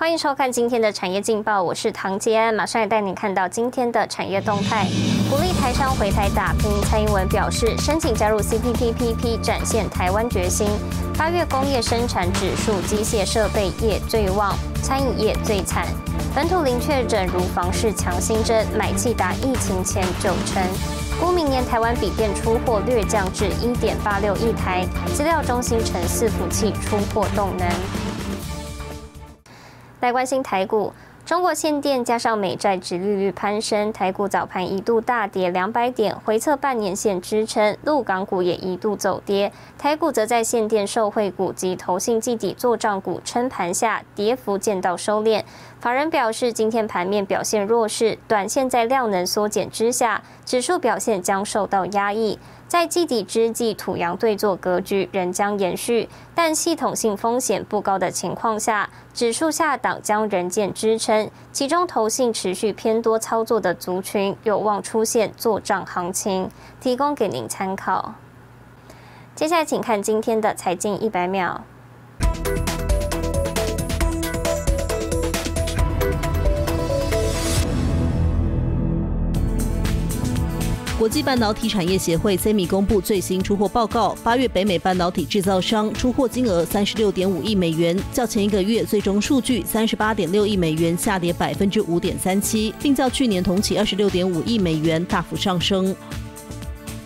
欢迎收看今天的产业劲报，我是唐杰安，马上来带你看到今天的产业动态。鼓励台商回台打拼，蔡英文表示申请加入 CPTPP，展现台湾决心。八月工业生产指数，机械设备业最旺，餐饮业最惨。本土零确诊如房市强新增，买气达疫情前九成。估明年台湾笔电出货略降至一点八六亿台，资料中心乘伺服器出货动能。来关心台股，中国限电加上美债值利率攀升，台股早盘一度大跌两百点，回测半年线支撑，陆港股也一度走跌。台股则在限电受惠股及投信季底做账股撑盘下，跌幅见到收敛。法人表示，今天盘面表现弱势，短线在量能缩减之下，指数表现将受到压抑。在季底之际，土洋对坐格局仍将延续，但系统性风险不高的情况下，指数下档将仍见支撑。其中，投信持续偏多操作的族群有望出现做账行情，提供给您参考。接下来，请看今天的财经一百秒。国际半导体产业协会 （SEMI） 公布最新出货报告，八月北美半导体制造商出货金额三十六点五亿美元，较前一个月最终数据三十八点六亿美元下跌百分之五点三七，并较去年同期二十六点五亿美元大幅上升。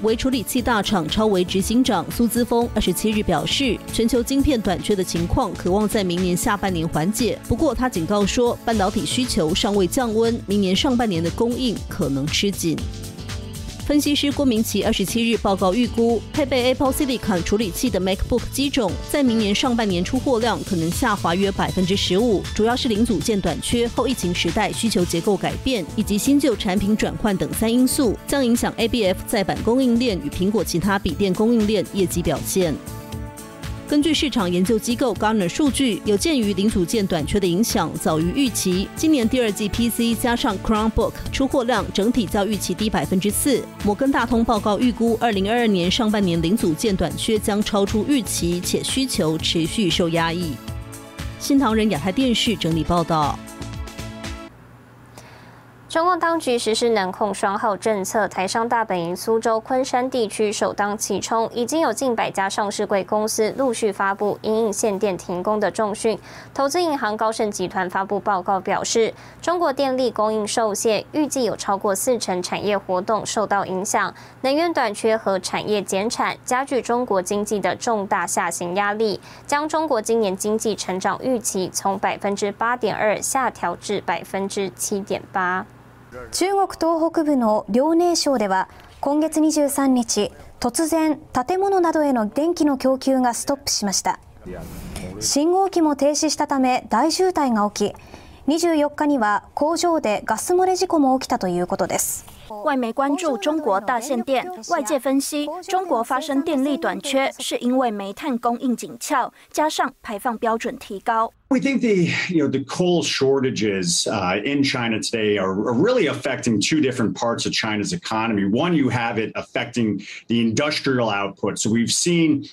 微处理器大厂超微执行长苏姿峰二十七日表示，全球晶片短缺的情况渴望在明年下半年缓解，不过他警告说，半导体需求尚未降温，明年上半年的供应可能吃紧。分析师郭明奇二十七日报告预估，配备 Apple Silicon 处理器的 MacBook 机种，在明年上半年出货量可能下滑约百分之十五，主要是零组件短缺、后疫情时代需求结构改变以及新旧产品转换等三因素，将影响 ABF 在版供应链与苹果其他笔电供应链业绩表现。根据市场研究机构 Gartner 数据，有鉴于零组件短缺的影响早于预期，今年第二季 PC 加上 Chromebook 出货量整体较预期低百分之四。摩根大通报告预估，二零二二年上半年零组件短缺将超出预期，且需求持续受压抑。新唐人亚太电视整理报道。中共当局实施能控双号政策，台商大本营苏州、昆山地区首当其冲，已经有近百家上市贵公司陆续发布因应限电停工的重讯。投资银行高盛集团发布报告表示，中国电力供应受限，预计有超过四成产业活动受到影响，能源短缺和产业减产加剧中国经济的重大下行压力，将中国今年经济成长预期从百分之八点二下调至百分之七点八。中国東北部の遼寧省では今月23日突然建物などへの電気の供給がストップしました。信号機も停止したため大渋滞が起き24日には工場でガス漏れ事故も起きたということです。外媒关注中国大限电，外界分析中国发生电力短缺是因为煤炭供应紧俏，加上排放标准提高。We think the you know the coal shortages uh, in China today are, are, really affecting two different parts of China's economy. One, you have it affecting the industrial output. So we've seen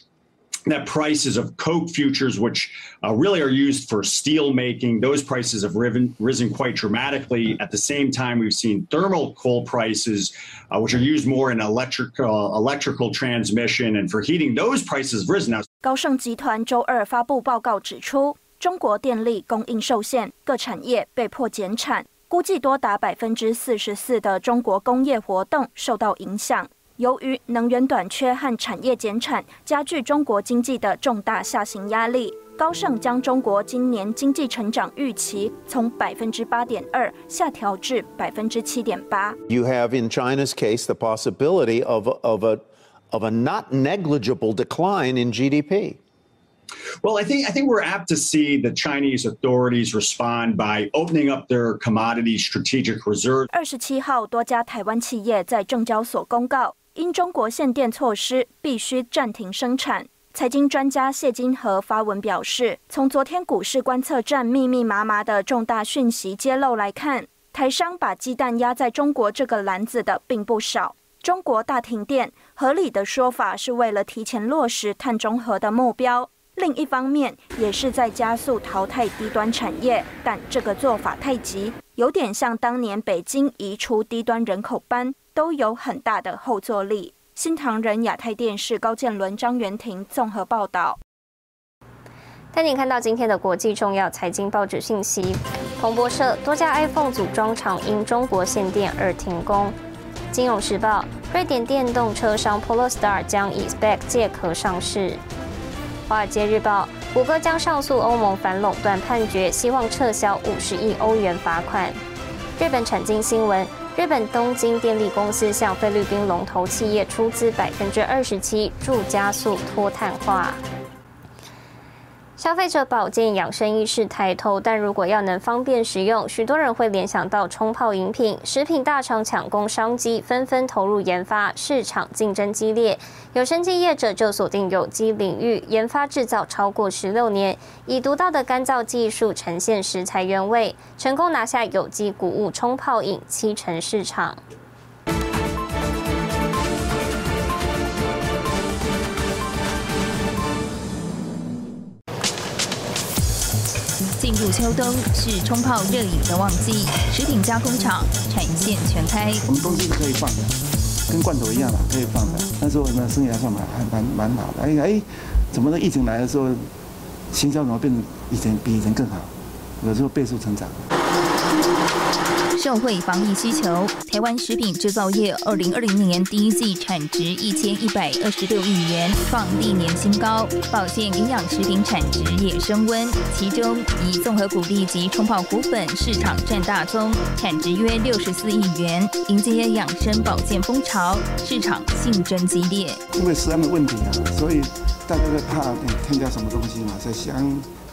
that prices of coke futures, which uh, really are used for steel making, those prices have risen, risen quite dramatically. At the same time, we've seen thermal coal prices, uh, which are used more in electrical electrical transmission and for heating, those prices have risen now. 高盛集团周二发布报告指出，中国电力供应受限，各产业被迫减产，估计多达百分之四十四的中国工业活动受到影响。 由于能源短缺和产业减产，加剧中国经济的重大下行压力。高盛将中国今年经济成长预期从百分之八点二下调至百分之七点八。You have in China's case the possibility of of a of a not negligible decline in GDP. Well, I think I think we're apt to see the Chinese authorities respond by opening up their commodity strategic reserve. 二十七号，多家台湾企业在证交所公告。因中国限电措施，必须暂停生产。财经专家谢金河发文表示，从昨天股市观测站密密麻麻的重大讯息揭露来看，台商把鸡蛋压在中国这个篮子的并不少。中国大停电，合理的说法是为了提前落实碳中和的目标。另一方面也是在加速淘汰低端产业，但这个做法太急，有点像当年北京移出低端人口班，都有很大的后坐力。新唐人亚太电视高建伦、张元婷综合报道。带你看到今天的国际重要财经报纸信息：彭博社多家 iPhone 组装厂因中国限电而停工。金融时报瑞典电动车商 Polestar 将以 Spec 借壳上市。华尔街日报：谷歌将上诉欧盟反垄断判决，希望撤销五十亿欧元罚款。日本产经新闻：日本东京电力公司向菲律宾龙头企业出资百分之二十七，助加速脱碳化。消费者保健养生意识抬头，但如果要能方便食用，许多人会联想到冲泡饮品。食品大厂抢攻商机，纷纷投入研发，市场竞争激烈。有生机业者就锁定有机领域，研发制造超过十六年，以独到的干燥技术呈现食材原味，成功拿下有机谷物冲泡饮七成市场。进入秋冬是冲泡热饮的旺季，食品加工厂产线全开。我们东西是可以放的，跟罐头一样嘛可以放的。那时候呢，生意还算蛮还蛮蛮好的。哎哎，怎么的疫情来的时候，行销怎么变得以前比以前更好？有时候倍速成长。社会防疫需求，台湾食品制造业二零二零年第一季产值一千一百二十六亿元，创历年新高。保健营养食品产值也升温，其中以综合谷粒及冲泡谷粉市场占大宗，产值约六十四亿元，迎接养生保健风潮，市场竞争激烈。因为食安的问题啊，所以大家在怕添加什么东西嘛，在香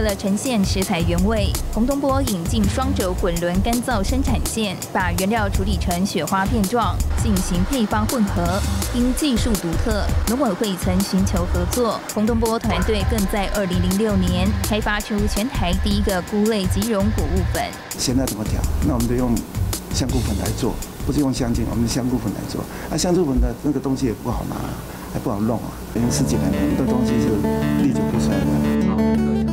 为了呈现食材原味，洪东波引进双轴滚轮干燥生产线，把原料处理成雪花片状，进行配方混合。因技术独特，农委会曾寻求合作，洪东波团队更在2006年开发出全台第一个菇类即溶谷物粉。现在怎么调？那我们就用。香菇粉来做，不是用香精，我们香菇粉来做。啊，香菇粉的那个东西也不好拿，还不好弄啊。因为十几年，很多东西是历久不衰的。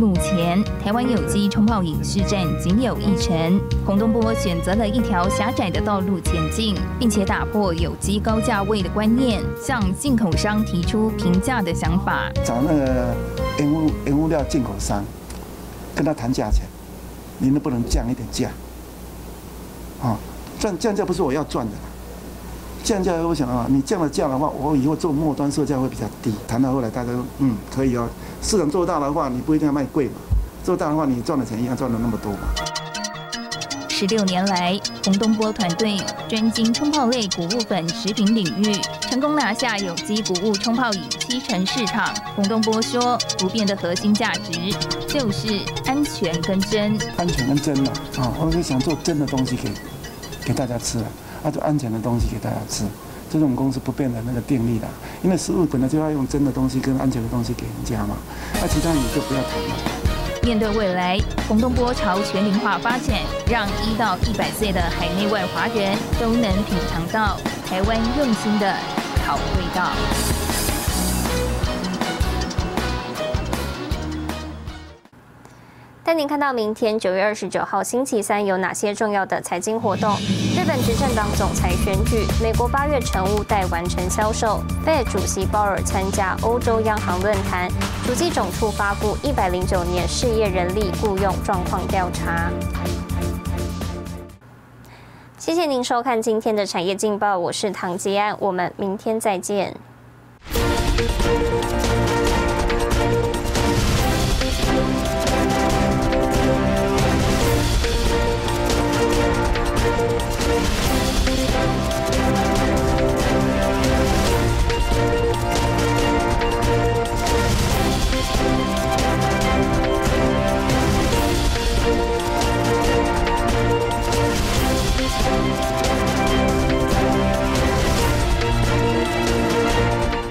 目前台湾有机冲泡饮市占仅有一成。洪东波选择了一条狭窄的道路前进，并且打破有机高价位的观念，向进口商提出平价的想法。找那个原物原物料进口商，跟他谈价钱，你能不能降一点价？啊，赚降价不是我要赚的，降价我想啊，你降了价的话，我以后做末端售价会比较低。谈到后来，大家说嗯可以哦，市场做大的话，你不一定要卖贵嘛，做大的话，你赚的钱一样赚了那么多嘛。十六年来，洪东波团队专精冲泡类谷物粉食品领域，成功拿下有机谷物冲泡饮七成市场。洪东波说，不变的核心价值就是安全跟真。安全跟真嘛，啊，我是想做真的东西给给大家吃了，啊，就安全的东西给大家吃，这是我们公司不变的那个定力的。因为食物本来就要用真的东西跟安全的东西给人家嘛，那其他你就不要谈了。面对未来，洪东波朝全龄化发展，让一到一百岁的海内外华人都能品尝到台湾用心的好味道。带您看到明天九月二十九号星期三有哪些重要的财经活动：日本执政党总裁选举，美国八月成屋待完成销售，Fed 主席鲍尔参加欧洲央行论坛，主机总处发布一百零九年事业人力雇佣状况调查。谢谢您收看今天的产业劲报，我是唐吉安，我们明天再见。